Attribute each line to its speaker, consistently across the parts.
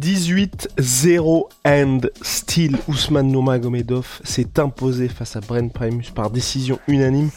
Speaker 1: 18-0 and still Ousmane Nurmagomedov s'est imposé face à Brent Primus par décision unanime.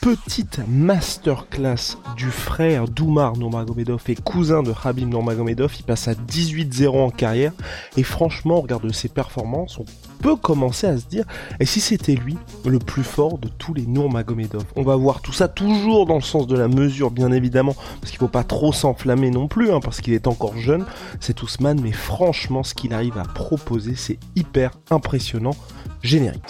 Speaker 1: Petite masterclass du frère d'Oumar Nurmagomedov et cousin de Habib Nurmagomedov. Il passe à 18-0 en carrière et franchement, on regarde ses performances, on peut commencer à se dire et si c'était lui le plus fort de tous les Nurmagomedov? On va voir tout ça toujours dans le sens de la mesure, bien évidemment, parce qu'il faut pas trop s'enflammer non plus, hein, parce qu'il est encore jeune, c'est Ousmane, mais franchement, ce qu'il arrive à proposer, c'est hyper impressionnant. Générique.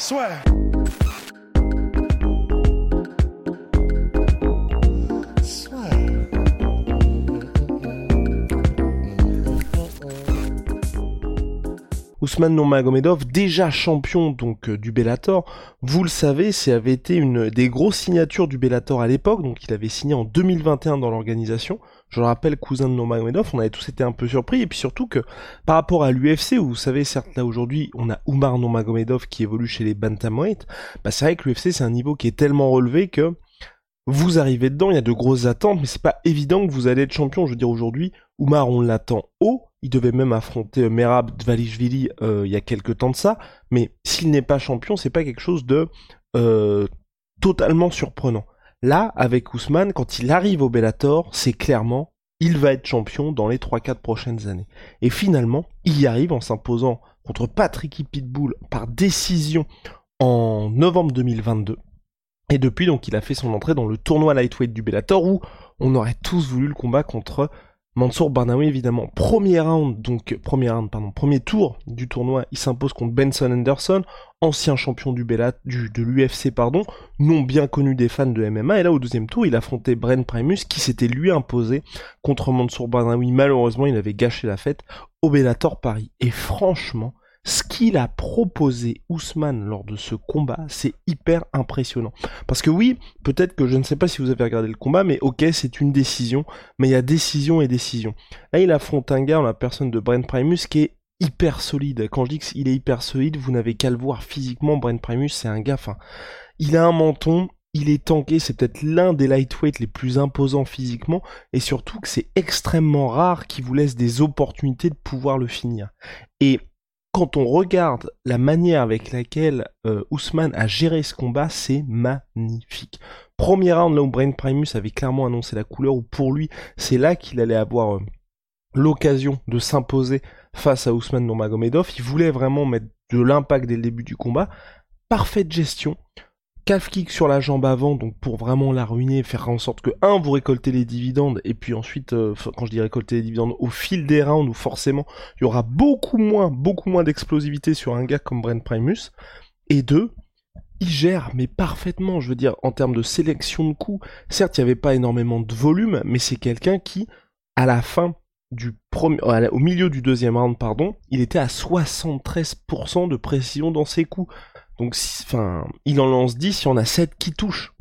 Speaker 1: Ousmane Nurmagomedov, déjà champion donc euh, du Bellator, vous le savez, c'est avait été une des grosses signatures du Bellator à l'époque, donc il avait signé en 2021 dans l'organisation. Je le rappelle, cousin de Nurmagomedov, on avait tous été un peu surpris, et puis surtout que par rapport à l'UFC, où vous savez, certes là aujourd'hui, on a Oumar Nurmagomedov qui évolue chez les bantamweight, bah c'est vrai que l'UFC c'est un niveau qui est tellement relevé que vous arrivez dedans, il y a de grosses attentes, mais c'est pas évident que vous allez être champion. Je veux dire, aujourd'hui, Oumar, on l'attend haut. Il devait même affronter euh, Merab Dvalishvili euh, il y a quelques temps de ça. Mais s'il n'est pas champion, c'est pas quelque chose de euh, totalement surprenant. Là, avec Ousmane, quand il arrive au Bellator, c'est clairement, il va être champion dans les 3-4 prochaines années. Et finalement, il y arrive en s'imposant contre Patrick Pitbull par décision en novembre 2022. Et depuis, donc, il a fait son entrée dans le tournoi lightweight du Bellator où on aurait tous voulu le combat contre Mansour Barnaoui, évidemment. Premier round, donc, premier round, pardon, premier tour du tournoi, il s'impose contre Benson Anderson, ancien champion du Bellat, du, de l'UFC, pardon, non bien connu des fans de MMA. Et là, au deuxième tour, il affrontait Bren Primus, qui s'était lui imposé contre Mansour Barnaoui. Malheureusement, il avait gâché la fête au Bellator Paris. Et franchement, ce qu'il a proposé Ousmane lors de ce combat, c'est hyper impressionnant. Parce que oui, peut-être que je ne sais pas si vous avez regardé le combat, mais ok, c'est une décision, mais il y a décision et décision. Là, il affronte un gars en la personne de Brent Primus qui est hyper solide. Quand je dis qu'il est hyper solide, vous n'avez qu'à le voir physiquement. Brent Primus, c'est un gars, enfin, il a un menton, il est tanké, c'est peut-être l'un des lightweights les plus imposants physiquement, et surtout que c'est extrêmement rare qu'il vous laisse des opportunités de pouvoir le finir. Et quand on regarde la manière avec laquelle euh, Ousmane a géré ce combat, c'est magnifique. Premier round là où Brain Primus avait clairement annoncé la couleur, où pour lui, c'est là qu'il allait avoir euh, l'occasion de s'imposer face à Ousmane Nurmagomedov. Il voulait vraiment mettre de l'impact dès le début du combat. Parfaite gestion calf kick sur la jambe avant, donc pour vraiment la ruiner, faire en sorte que, un, vous récoltez les dividendes, et puis ensuite, euh, quand je dis récolter les dividendes, au fil des rounds, où forcément, il y aura beaucoup moins, beaucoup moins d'explosivité sur un gars comme Brent Primus, et deux, il gère, mais parfaitement, je veux dire, en termes de sélection de coups, certes, il n'y avait pas énormément de volume, mais c'est quelqu'un qui, à la fin du premier, au milieu du deuxième round, pardon, il était à 73% de précision dans ses coups. Donc, il en lance 10, il y en a 7 qui touchent.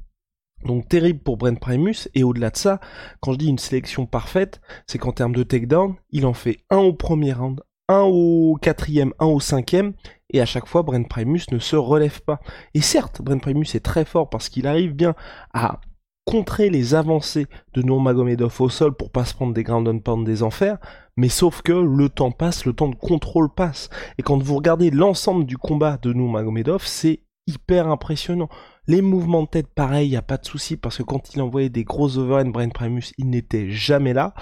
Speaker 1: Donc terrible pour Brent Primus, et au-delà de ça, quand je dis une sélection parfaite, c'est qu'en termes de takedown, il en fait un au premier round, un au quatrième, un au cinquième, et à chaque fois Brent Primus ne se relève pas. Et certes, Brent Primus est très fort parce qu'il arrive bien à contrer les avancées de Nurmagomedov au sol pour pas se prendre des ground and pound des enfers, mais sauf que le temps passe, le temps de contrôle passe. Et quand vous regardez l'ensemble du combat de Nurmagomedov, c'est hyper impressionnant. Les mouvements de tête, pareil, y a pas de souci parce que quand il envoyait des gros overhand Brain Primus, il n'était jamais là.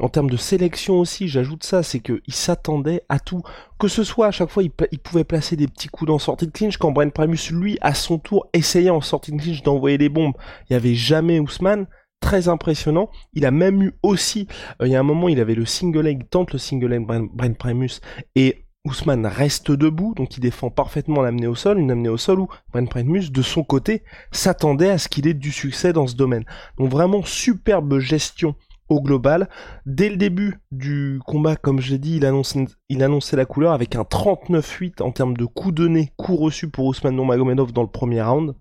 Speaker 1: En termes de sélection aussi, j'ajoute ça, c'est qu'il s'attendait à tout. Que ce soit à chaque fois, il, pouvait placer des petits coups dans sortie de clinch. Quand Brian Primus, lui, à son tour, essayait en sortie de clinch d'envoyer des bombes, il n'y avait jamais Ousmane. Très impressionnant. Il a même eu aussi, euh, il y a un moment, il avait le single leg, tente le single leg Brian Primus, et Ousmane reste debout, donc il défend parfaitement l'amener au sol, une amenée au sol où Brian Primus, de son côté, s'attendait à ce qu'il ait du succès dans ce domaine. Donc vraiment superbe gestion au global. Dès le début du combat, comme je l'ai dit, il annonçait, il annonçait la couleur avec un 39-8 en termes de coups nez, coups reçus pour Ousmane Nurmagomedov dans le premier round.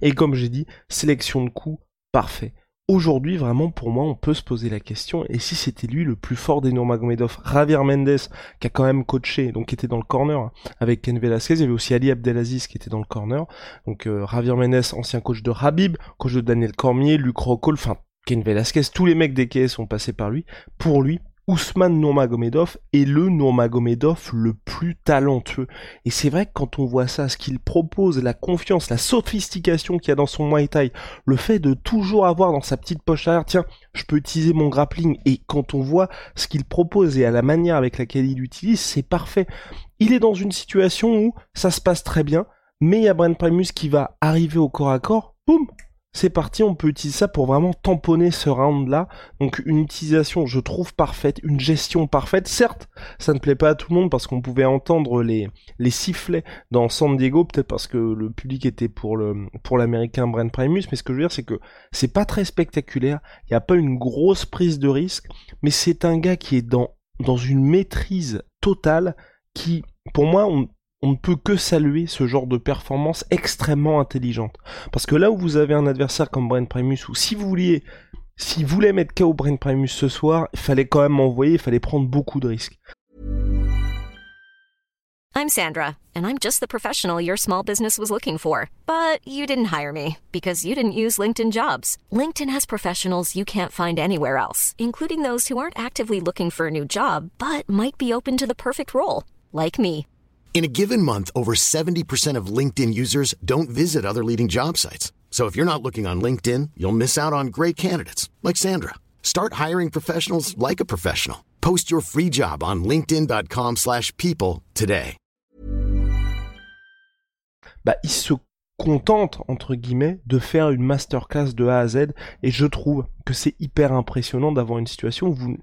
Speaker 1: Et comme j'ai dit, sélection de coups parfait. Aujourd'hui, vraiment, pour moi, on peut se poser la question, et si c'était lui le plus fort des Nurmagomedov Javier Mendes, qui a quand même coaché, donc qui était dans le corner, hein, avec Ken Velasquez, il y avait aussi Ali Abdelaziz qui était dans le corner, donc euh, Javier Mendes, ancien coach de Habib, coach de Daniel Cormier, Luc Rockall, enfin, Ken Velasquez, tous les mecs des KS sont passés par lui. Pour lui, Ousmane Nurmagomedov est le Nurmagomedov le plus talentueux. Et c'est vrai que quand on voit ça, ce qu'il propose, la confiance, la sophistication qu'il y a dans son Muay Thai, le fait de toujours avoir dans sa petite poche arrière, tiens, je peux utiliser mon grappling, et quand on voit ce qu'il propose et à la manière avec laquelle il l'utilise, c'est parfait. Il est dans une situation où ça se passe très bien, mais il y a Brent Primus qui va arriver au corps à corps, boum, c'est parti, on peut utiliser ça pour vraiment tamponner ce round-là. Donc une utilisation, je trouve, parfaite, une gestion parfaite. Certes, ça ne plaît pas à tout le monde parce qu'on pouvait entendre les, les sifflets dans San Diego, peut-être parce que le public était pour le pour l'américain Brent Primus, mais ce que je veux dire, c'est que c'est pas très spectaculaire, il n'y a pas une grosse prise de risque, mais c'est un gars qui est dans, dans une maîtrise totale qui, pour moi, on, on ne peut que saluer ce genre de performance extrêmement intelligente. Parce que là où vous avez un adversaire comme Brent Primus, ou si vous vouliez, si vous voulez mettre KO Brent Primus ce soir, il fallait quand même envoyer, il fallait prendre beaucoup de risques.
Speaker 2: I'm Sandra, and I'm just the professional your small business was looking for. But you didn't hire me because you didn't use LinkedIn jobs. LinkedIn has professionals you can't find anywhere else, including those who aren't actively looking for a new job, but might be open to the perfect role, like me.
Speaker 3: In a given month, over 70% of LinkedIn users don't visit other leading job sites. So if you're not looking on LinkedIn, you'll miss out on great candidates like Sandra. Start hiring professionals like a professional. Post your free job on linkedin.com/people today.
Speaker 1: Bah, il se contente entre guillemets de faire une masterclass de A à Z et je trouve que c'est hyper impressionnant d'avoir une situation où vous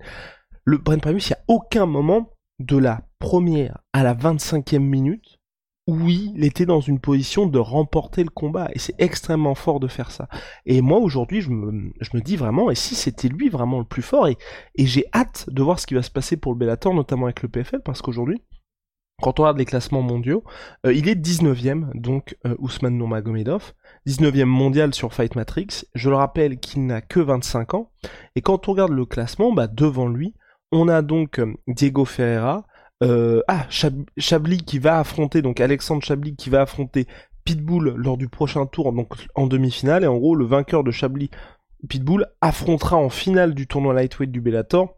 Speaker 1: le Brent Primus, il n'y a aucun moment de la première à la 25e minute, oui, il était dans une position de remporter le combat. Et c'est extrêmement fort de faire ça. Et moi, aujourd'hui, je me, je me dis vraiment, et si c'était lui vraiment le plus fort, et, et j'ai hâte de voir ce qui va se passer pour le Bellator, notamment avec le PFL, parce qu'aujourd'hui, quand on regarde les classements mondiaux, euh, il est 19e, donc euh, Ousmane Nurmagomedov, 19e mondial sur Fight Matrix. Je le rappelle qu'il n'a que 25 ans. Et quand on regarde le classement, bah, devant lui, on a donc euh, Diego Ferreira, euh, ah, Chablis qui va affronter, donc Alexandre Chablis qui va affronter Pitbull lors du prochain tour, donc en demi-finale, et en gros, le vainqueur de Chablis Pitbull affrontera en finale du tournoi lightweight du Bellator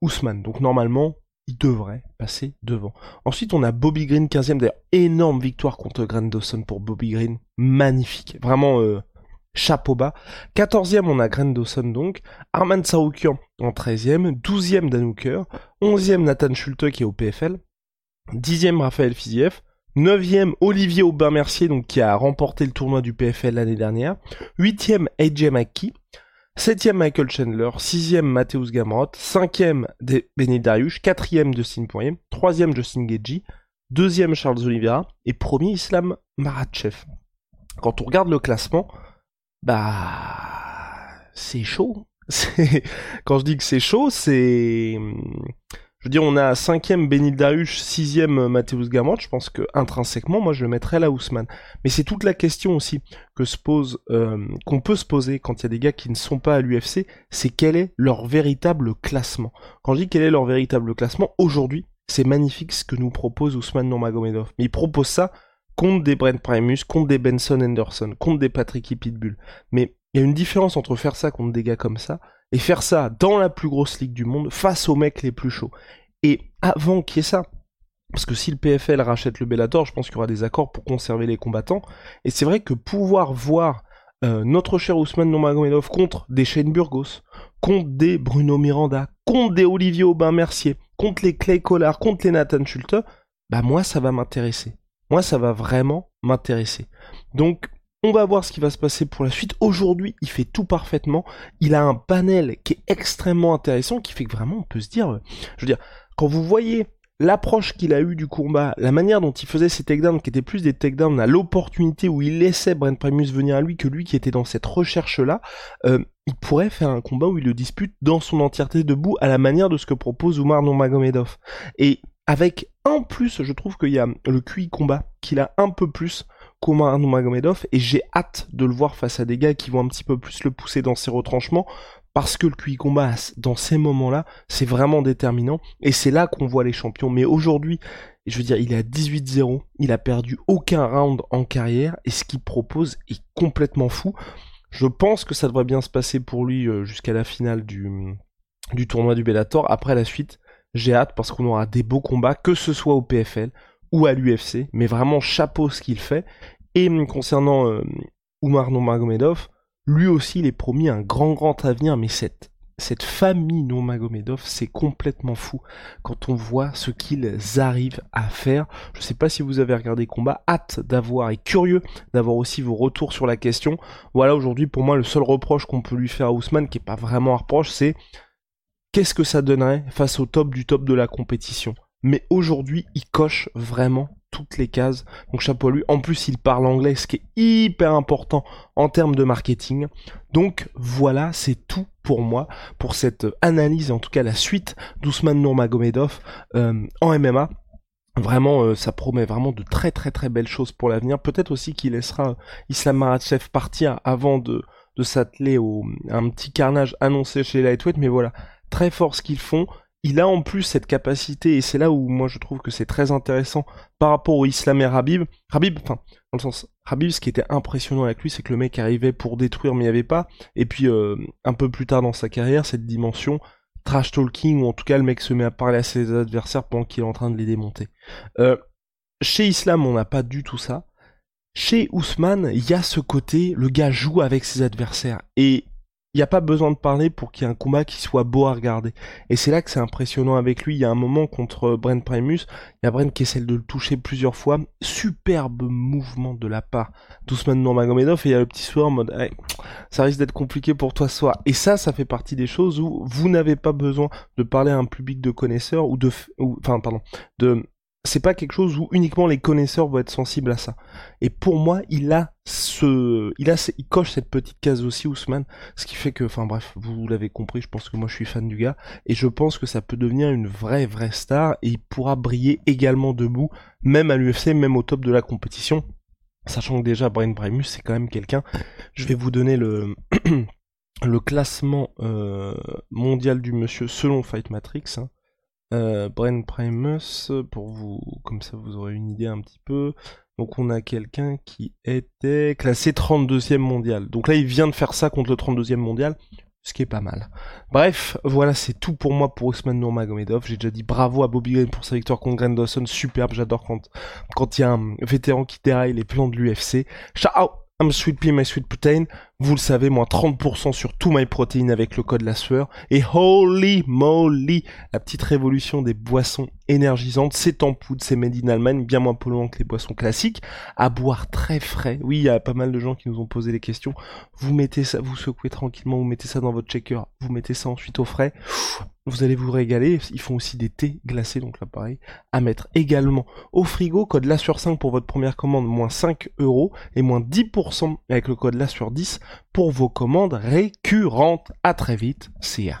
Speaker 1: Ousmane. Donc normalement, il devrait passer devant. Ensuite, on a Bobby Green 15e, d'ailleurs, énorme victoire contre Grant Dawson pour Bobby Green, magnifique, vraiment euh, chapeau bas. 14e, on a Grant Dawson donc, Arman Saroukian en 13e, 12e Dan 11e Nathan Schulte qui est au PFL, 10e Raphaël Fiziev, 9e Olivier Aubin-Mercier qui a remporté le tournoi du PFL l'année dernière, 8e AJ McKee, 7e Michael Chandler, 6e Mateusz Gamrot, 5e Benny Dariush, 4e Dustin Poirier, 3e Justin Gagey, 2e Charles Oliveira. Et premier Islam Maratchev. Quand on regarde le classement, bah c'est chaud. Quand je dis que c'est chaud, c'est... Je veux dire, on a 5ème Benil Darush, 6ème Mateusz Gamrot, je pense que intrinsèquement, moi je le mettrais là Ousmane. Mais c'est toute la question aussi que se pose, euh, qu'on peut se poser quand il y a des gars qui ne sont pas à l'UFC, c'est quel est leur véritable classement. Quand je dis quel est leur véritable classement, aujourd'hui, c'est magnifique ce que nous propose Ousmane Nurmagomedov. Mais il propose ça contre des Brent Primus, contre des Benson Henderson, contre des Patrick Pitbull. Mais il y a une différence entre faire ça contre des gars comme ça et faire ça dans la plus grosse ligue du monde face aux mecs les plus chauds. Et avant qu'il y ait ça, parce que si le PFL rachète le Bellator, je pense qu'il y aura des accords pour conserver les combattants. Et c'est vrai que pouvoir voir euh, notre cher Ousmane Nurmagomedov contre des Shane Burgos, contre des Bruno Miranda, contre des Olivier Aubin-Mercier, contre les Clay Collard, contre les Nathan Schulte, bah moi ça va m'intéresser. Moi ça va vraiment m'intéresser. Donc on va voir ce qui va se passer pour la suite. Aujourd'hui, il fait tout parfaitement. Il a un panel qui est extrêmement intéressant, qui fait que vraiment on peut se dire, je veux dire, quand vous voyez l'approche qu'il a eue du combat, la manière dont il faisait ses takedowns, qui étaient plus des takedowns à l'opportunité où il laissait Brent Primus venir à lui que lui qui était dans cette recherche-là, euh, il pourrait faire un combat où il le dispute dans son entièreté debout à la manière de ce que propose Umar Nurmagomedov. Et avec un plus, je trouve qu'il y a le QI combat qu'il a un peu plus qu'Omar Nurmagomedov et j'ai hâte de le voir face à des gars qui vont un petit peu plus le pousser dans ses retranchements parce que le QI combat dans ces moments-là, c'est vraiment déterminant et c'est là qu'on voit les champions. Mais aujourd'hui, je veux dire, il est à 18-0, il a perdu aucun round en carrière et ce qu'il propose est complètement fou. Je pense que ça devrait bien se passer pour lui euh, jusqu'à la finale du tournoi du Bellator. Après la suite, j'ai hâte parce qu'on aura des beaux combats, que ce soit au PFL ou à l'UFC. Mais vraiment, chapeau ce qu'il fait. Et concernant euh, Umar Nomagomedov, lui aussi, il est promis un grand, grand avenir, mais cette, cette famille Nomagomedov, c'est complètement fou quand on voit ce qu'ils arrivent à faire. Je ne sais pas si vous avez regardé combat, hâte d'avoir et curieux d'avoir aussi vos retours sur la question. Voilà, aujourd'hui, pour moi, le seul reproche qu'on peut lui faire à Ousmane, qui est pas vraiment un reproche, c'est qu'est-ce que ça donnerait face au top du top de la compétition? Mais aujourd'hui, il coche vraiment toutes les cases. Donc chapeau à lui. En plus, il parle anglais, ce qui est hyper important en termes de marketing. Donc voilà, c'est tout pour moi, pour cette analyse, en tout cas la suite d'Ousmane Nurmagomedov euh, en MMA. Vraiment, euh, ça promet vraiment de très très très belles choses pour l'avenir. Peut-être aussi qu'il laissera Islam Maratchev partir avant de, de s'atteler au un petit carnage annoncé chez Lightweight. Mais voilà, très fort ce qu'ils font il a en plus cette capacité, et c'est là où moi je trouve que c'est très intéressant par rapport au Islam et Habib. Habib, enfin, dans le sens, Habib, ce qui était impressionnant avec lui, c'est que le mec arrivait pour détruire, mais il n'y avait pas. Et puis, euh, un peu plus tard dans sa carrière, cette dimension trash talking, ou en tout cas le mec se met à parler à ses adversaires pendant qu'il est en train de les démonter. Euh, chez Islam, on n'a pas du tout ça. Chez Ousmane, il y a ce côté, le gars joue avec ses adversaires. Et il n'y a pas besoin de parler pour qu'il y ait un combat qui soit beau à regarder. Et c'est là que c'est impressionnant avec lui. Il y a un moment contre Brent Primus, il y a Brent qui essaie de le toucher plusieurs fois. Superbe mouvement de la part d'Ousmane Nurmagomedov et il y a le petit soir en mode ça risque d'être compliqué pour toi ce soir. Et ça, ça fait partie des choses où vous n'avez pas besoin de parler à un public de connaisseurs ou de, enfin pardon, de c'est pas quelque chose où uniquement les connaisseurs vont être sensibles à ça. Et pour moi, il a ce, il a, il coche cette petite case aussi, Ousmane, ce qui fait que, enfin bref, vous l'avez compris, je pense que moi je suis fan du gars, et je pense que ça peut devenir une vraie, vraie star, et il pourra briller également debout, même à l'UFC, même au top de la compétition, sachant que déjà Brian Primus c'est quand même quelqu'un. Je vais vous donner le le classement euh, mondial du monsieur selon Fight Matrix. Hein. Euh, Primus, pour vous, comme ça vous aurez une idée un petit peu. Donc on a quelqu'un qui était classé 32e mondial. Donc là il vient de faire ça contre le 32e mondial, ce qui est pas mal. Bref, voilà c'est tout pour moi pour Ousmane Nurmagomedov. J'ai déjà dit bravo à Bobby Green pour sa victoire contre Grant Dawson, superbe, j'adore quand quand il y a un vétéran qui déraille les plans de l'UFC. Ciao I'm Sweet Pea, My Sweet Protein. Vous le savez, moins 30% sur tout My Protein avec le code la sueur. Et holy moly, la petite révolution des boissons énergisantes. C'est en poudre, c'est made in Allemagne, bien moins polluant que les boissons classiques. À boire très frais. Oui, il y a pas mal de gens qui nous ont posé des questions. Vous mettez ça, vous secouez tranquillement, vous mettez ça dans votre shaker, vous mettez ça ensuite au frais. Vous allez vous régaler. Ils font aussi des thés glacés, donc là pareil. À mettre également au frigo. Code la sur 5 pour votre première commande, moins 5 euros et moins 10% avec le code la sur 10 pour vos commandes récurrentes. À très vite, CA.